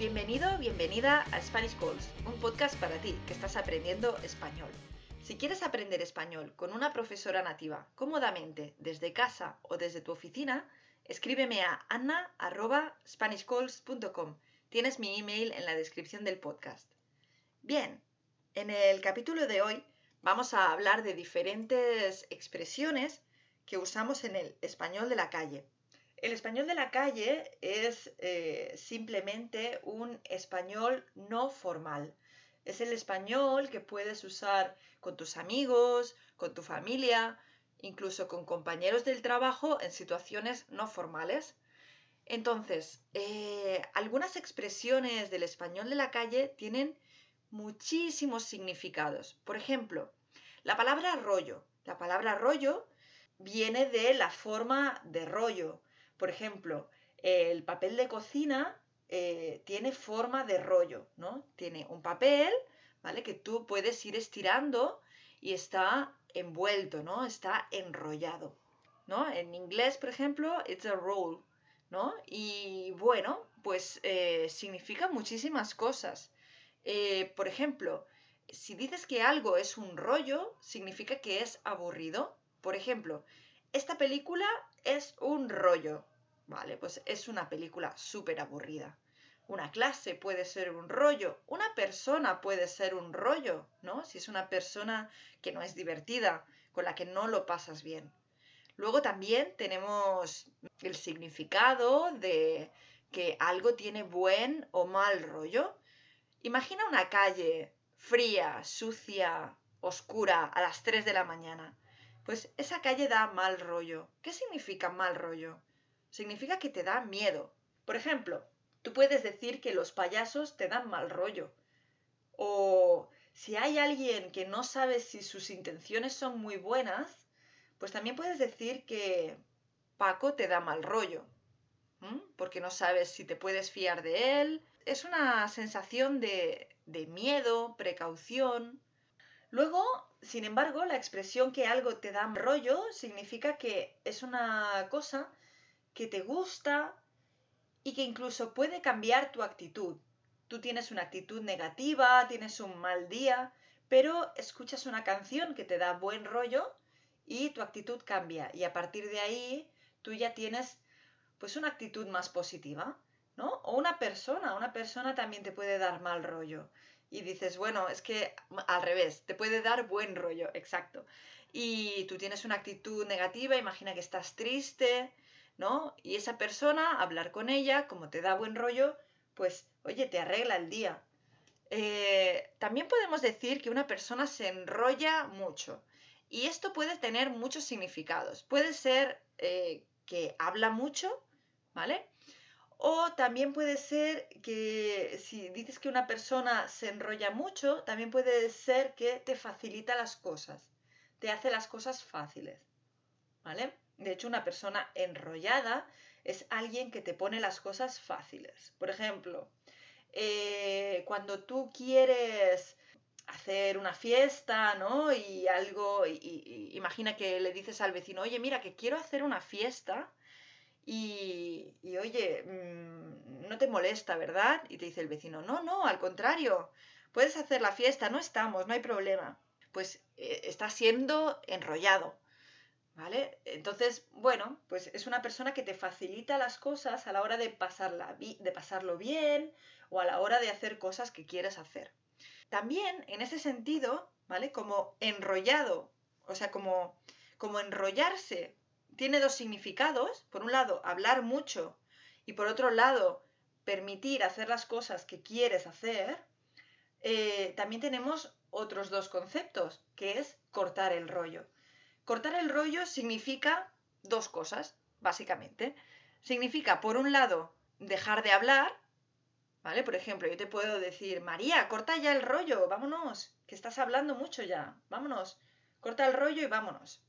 Bienvenido, bienvenida a Spanish Calls, un podcast para ti que estás aprendiendo español. Si quieres aprender español con una profesora nativa cómodamente desde casa o desde tu oficina, escríbeme a anna.spanishcalls.com. Tienes mi email en la descripción del podcast. Bien, en el capítulo de hoy vamos a hablar de diferentes expresiones que usamos en el español de la calle. El español de la calle es eh, simplemente un español no formal. Es el español que puedes usar con tus amigos, con tu familia, incluso con compañeros del trabajo en situaciones no formales. Entonces, eh, algunas expresiones del español de la calle tienen muchísimos significados. Por ejemplo, la palabra rollo. La palabra rollo viene de la forma de rollo por ejemplo, el papel de cocina eh, tiene forma de rollo, ¿no? Tiene un papel, ¿vale? Que tú puedes ir estirando y está envuelto, ¿no? Está enrollado, ¿no? En inglés, por ejemplo, it's a roll, ¿no? Y bueno, pues eh, significa muchísimas cosas. Eh, por ejemplo, si dices que algo es un rollo, significa que es aburrido. Por ejemplo, esta película es un rollo. Vale, pues es una película súper aburrida. Una clase puede ser un rollo, una persona puede ser un rollo, ¿no? Si es una persona que no es divertida, con la que no lo pasas bien. Luego también tenemos el significado de que algo tiene buen o mal rollo. Imagina una calle fría, sucia, oscura a las 3 de la mañana. Pues esa calle da mal rollo. ¿Qué significa mal rollo? significa que te da miedo. Por ejemplo, tú puedes decir que los payasos te dan mal rollo. O si hay alguien que no sabe si sus intenciones son muy buenas, pues también puedes decir que Paco te da mal rollo. Porque no sabes si te puedes fiar de él. Es una sensación de, de miedo, precaución. Luego, sin embargo, la expresión que algo te da rollo significa que es una cosa que te gusta y que incluso puede cambiar tu actitud. Tú tienes una actitud negativa, tienes un mal día, pero escuchas una canción que te da buen rollo y tu actitud cambia y a partir de ahí tú ya tienes pues una actitud más positiva, ¿no? O una persona, una persona también te puede dar mal rollo y dices, bueno, es que al revés, te puede dar buen rollo, exacto. Y tú tienes una actitud negativa, imagina que estás triste, ¿no? Y esa persona, hablar con ella, como te da buen rollo, pues, oye, te arregla el día. Eh, también podemos decir que una persona se enrolla mucho. Y esto puede tener muchos significados. Puede ser eh, que habla mucho, ¿vale? O también puede ser que si dices que una persona se enrolla mucho, también puede ser que te facilita las cosas, te hace las cosas fáciles, ¿vale? De hecho, una persona enrollada es alguien que te pone las cosas fáciles. Por ejemplo, eh, cuando tú quieres hacer una fiesta, ¿no? Y algo, imagina que le dices al vecino, oye, mira, que quiero hacer una fiesta y, y, oye, mm, no te molesta, ¿verdad? Y te dice el vecino, no, no, al contrario, puedes hacer la fiesta, no estamos, no hay problema. Pues eh, está siendo enrollado. ¿Vale? Entonces, bueno, pues es una persona que te facilita las cosas a la hora de, pasarla, de pasarlo bien o a la hora de hacer cosas que quieres hacer. También, en ese sentido, ¿vale? Como enrollado, o sea, como, como enrollarse, tiene dos significados. Por un lado, hablar mucho y por otro lado, permitir hacer las cosas que quieres hacer. Eh, también tenemos otros dos conceptos, que es cortar el rollo. Cortar el rollo significa dos cosas, básicamente. Significa, por un lado, dejar de hablar, ¿vale? Por ejemplo, yo te puedo decir, María, corta ya el rollo, vámonos, que estás hablando mucho ya, vámonos, corta el rollo y vámonos,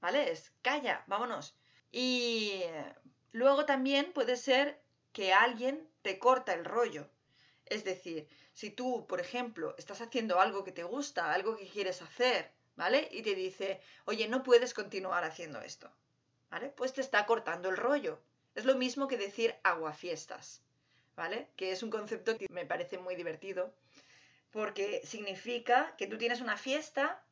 ¿vale? Es, calla, vámonos. Y luego también puede ser que alguien te corta el rollo. Es decir, si tú, por ejemplo, estás haciendo algo que te gusta, algo que quieres hacer, ¿vale? Y te dice, oye, no puedes continuar haciendo esto, ¿vale? Pues te está cortando el rollo. Es lo mismo que decir aguafiestas, ¿vale? Que es un concepto que me parece muy divertido porque significa que tú tienes una fiesta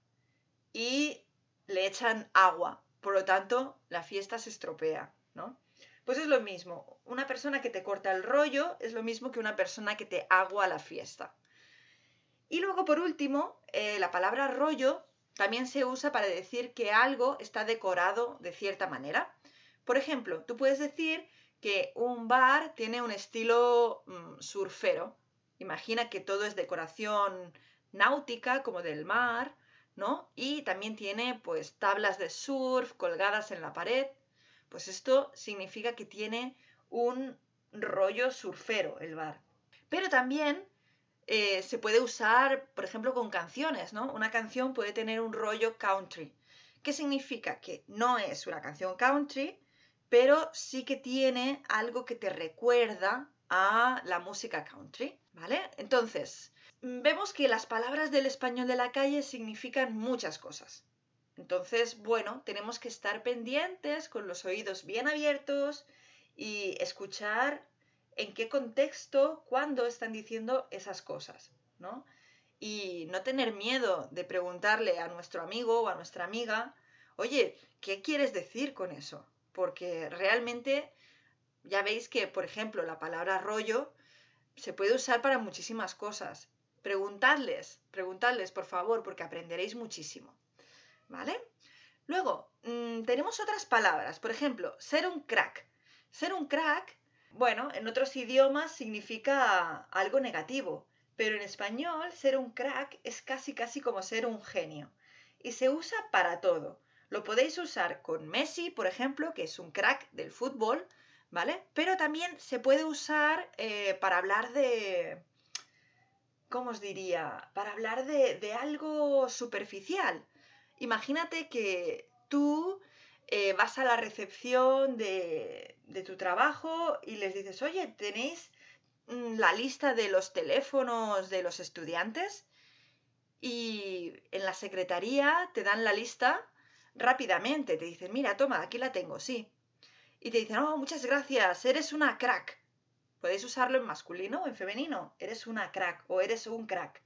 y le echan agua, por lo tanto la fiesta se estropea, ¿no? Pues es lo mismo, una persona que te corta el rollo es lo mismo que una persona que te agua la fiesta. Y luego, por último, eh, la palabra rollo también se usa para decir que algo está decorado de cierta manera. Por ejemplo, tú puedes decir que un bar tiene un estilo mm, surfero. Imagina que todo es decoración náutica, como del mar, ¿no? Y también tiene pues tablas de surf colgadas en la pared. Pues esto significa que tiene un rollo surfero el bar. Pero también eh, se puede usar, por ejemplo, con canciones, ¿no? Una canción puede tener un rollo country. ¿Qué significa? Que no es una canción country, pero sí que tiene algo que te recuerda a la música country, ¿vale? Entonces, vemos que las palabras del español de la calle significan muchas cosas. Entonces, bueno, tenemos que estar pendientes con los oídos bien abiertos y escuchar en qué contexto, cuándo están diciendo esas cosas, ¿no? Y no tener miedo de preguntarle a nuestro amigo o a nuestra amiga, oye, ¿qué quieres decir con eso? Porque realmente ya veis que, por ejemplo, la palabra rollo se puede usar para muchísimas cosas. Preguntadles, preguntadles, por favor, porque aprenderéis muchísimo. ¿Vale? Luego, mm, tenemos otras palabras. Por ejemplo, ser un crack. Ser un crack bueno, en otros idiomas significa algo negativo, pero en español ser un crack es casi casi como ser un genio. Y se usa para todo. Lo podéis usar con Messi, por ejemplo, que es un crack del fútbol, ¿vale? Pero también se puede usar eh, para hablar de... ¿Cómo os diría? Para hablar de, de algo superficial. Imagínate que tú eh, vas a la recepción de, tu trabajo y les dices, oye, ¿tenéis mm, la lista de los teléfonos de los estudiantes? Y en la secretaría te dan la lista rápidamente, te dicen, mira, toma, aquí la tengo, sí. Y te dicen, oh, muchas gracias, eres una crack. Podéis usarlo en masculino o en femenino, eres una crack o eres un crack.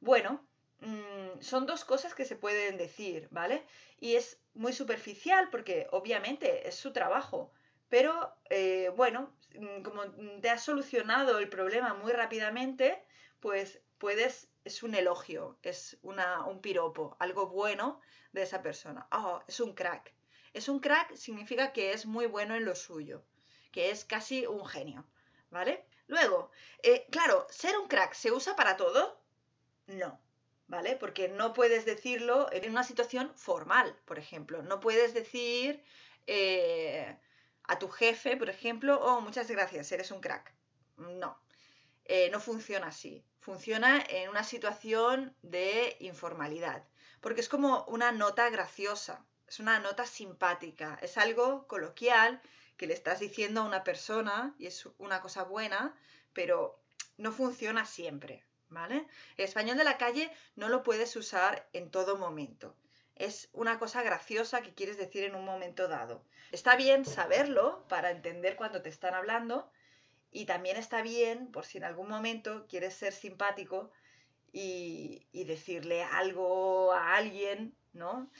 Bueno, Mm, son dos cosas que se pueden decir, ¿vale? Y es muy superficial porque obviamente es su trabajo, pero eh, bueno, mm, como te has solucionado el problema muy rápidamente, pues puedes, es un elogio, es una, un piropo, algo bueno de esa persona. Oh, es un crack. Es un crack significa que es muy bueno en lo suyo, que es casi un genio, ¿vale? Luego, eh, claro, ser un crack se usa para todo. No, ¿vale? Porque no puedes decirlo en una situación formal, por ejemplo. No puedes decir eh, a tu jefe, por ejemplo, oh, muchas gracias, eres un crack. No, eh, no funciona así. Funciona en una situación de informalidad, porque es como una nota graciosa, es una nota simpática, es algo coloquial que le estás diciendo a una persona y es una cosa buena, pero no funciona siempre, ¿vale? El español de la calle no lo puedes usar en todo momento. Es una cosa graciosa que quieres decir en un momento dado. Está bien saberlo para entender cuando te están hablando y también está bien por si en algún momento quieres ser simpático y, decirle algo a alguien, ¿no?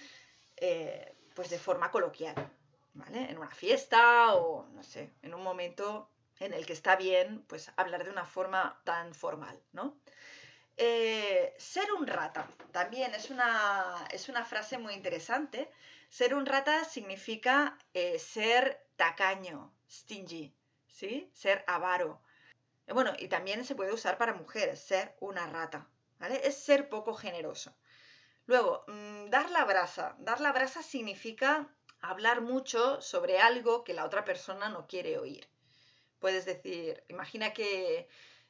Eh, pues de forma coloquial, ¿vale? En una fiesta o, no sé, en un momento en el que está bien, pues hablar de una forma tan formal, ¿no? Eh, ser un rata también es una, es una, frase muy interesante. Ser un rata significa eh, ser tacaño, stingy, ¿sí? Ser avaro. Eh, bueno, y también se puede usar para mujeres, ser una rata, ¿vale? Es ser poco generoso. Luego, mm, dar la brasa. Dar la brasa significa hablar mucho sobre algo que la otra persona no quiere oír. Puedes decir, imagina que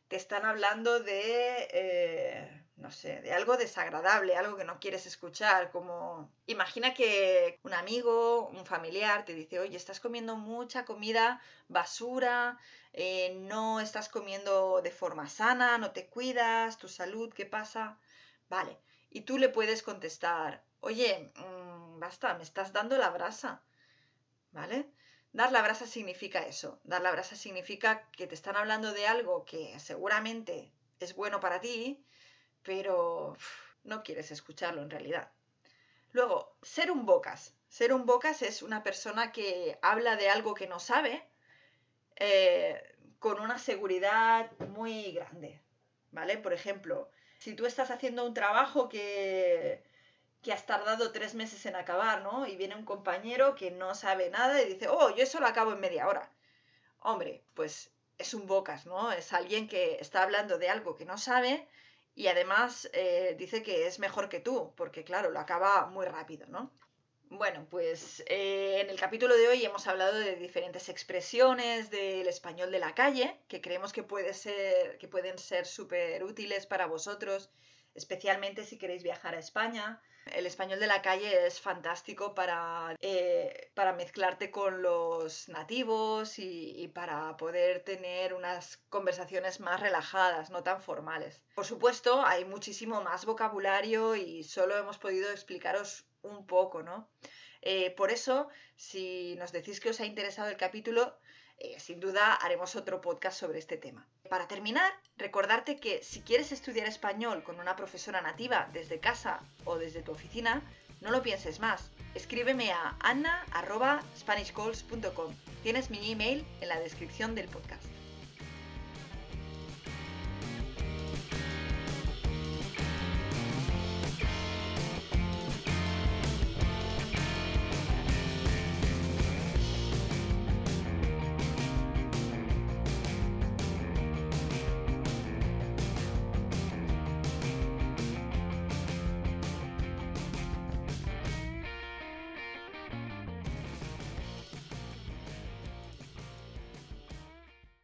te están hablando de, eh, no sé, de algo desagradable, algo que no quieres escuchar, como imagina que un amigo, un familiar te dice, oye, estás comiendo mucha comida basura, eh, no estás comiendo de forma sana, no te cuidas, tu salud, ¿qué pasa? Vale, y tú le puedes contestar, oye, mm, basta, me estás dando la brasa, ¿vale? Dar la brasa significa eso. Dar la brasa significa que te están hablando de algo que seguramente es bueno para ti, pero no quieres escucharlo en realidad. Luego, ser un bocas. Ser un bocas es una persona que habla de algo que no sabe eh, con una seguridad muy grande. ¿Vale? Por ejemplo, si tú estás haciendo un trabajo que, que has tardado tres meses en acabar, ¿no? Y viene un compañero que no sabe nada y dice, oh, yo eso lo acabo en media hora. Hombre, pues es un bocas, ¿no? Es alguien que está hablando de algo que no sabe y además eh, dice que es mejor que tú, porque claro, lo acaba muy rápido, ¿no? Bueno, pues eh, en el capítulo de hoy hemos hablado de diferentes expresiones del español de la calle que creemos que, puede ser, que pueden ser súper útiles para vosotros, especialmente si queréis viajar a España el español de la calle es fantástico para, eh, para mezclarte con los nativos y, para poder tener unas conversaciones más relajadas, no tan formales. Por supuesto, hay muchísimo más vocabulario y solo hemos podido explicaros un poco, ¿no? Eh, por eso, si nos decís que os ha interesado el capítulo, eh, sin duda haremos otro podcast sobre este tema. Para terminar, recordarte que si quieres estudiar español con una profesora nativa desde casa o desde tu oficina, no lo pienses más. Escríbeme a anna.spanishcalls.com. Tienes mi email en la descripción del podcast.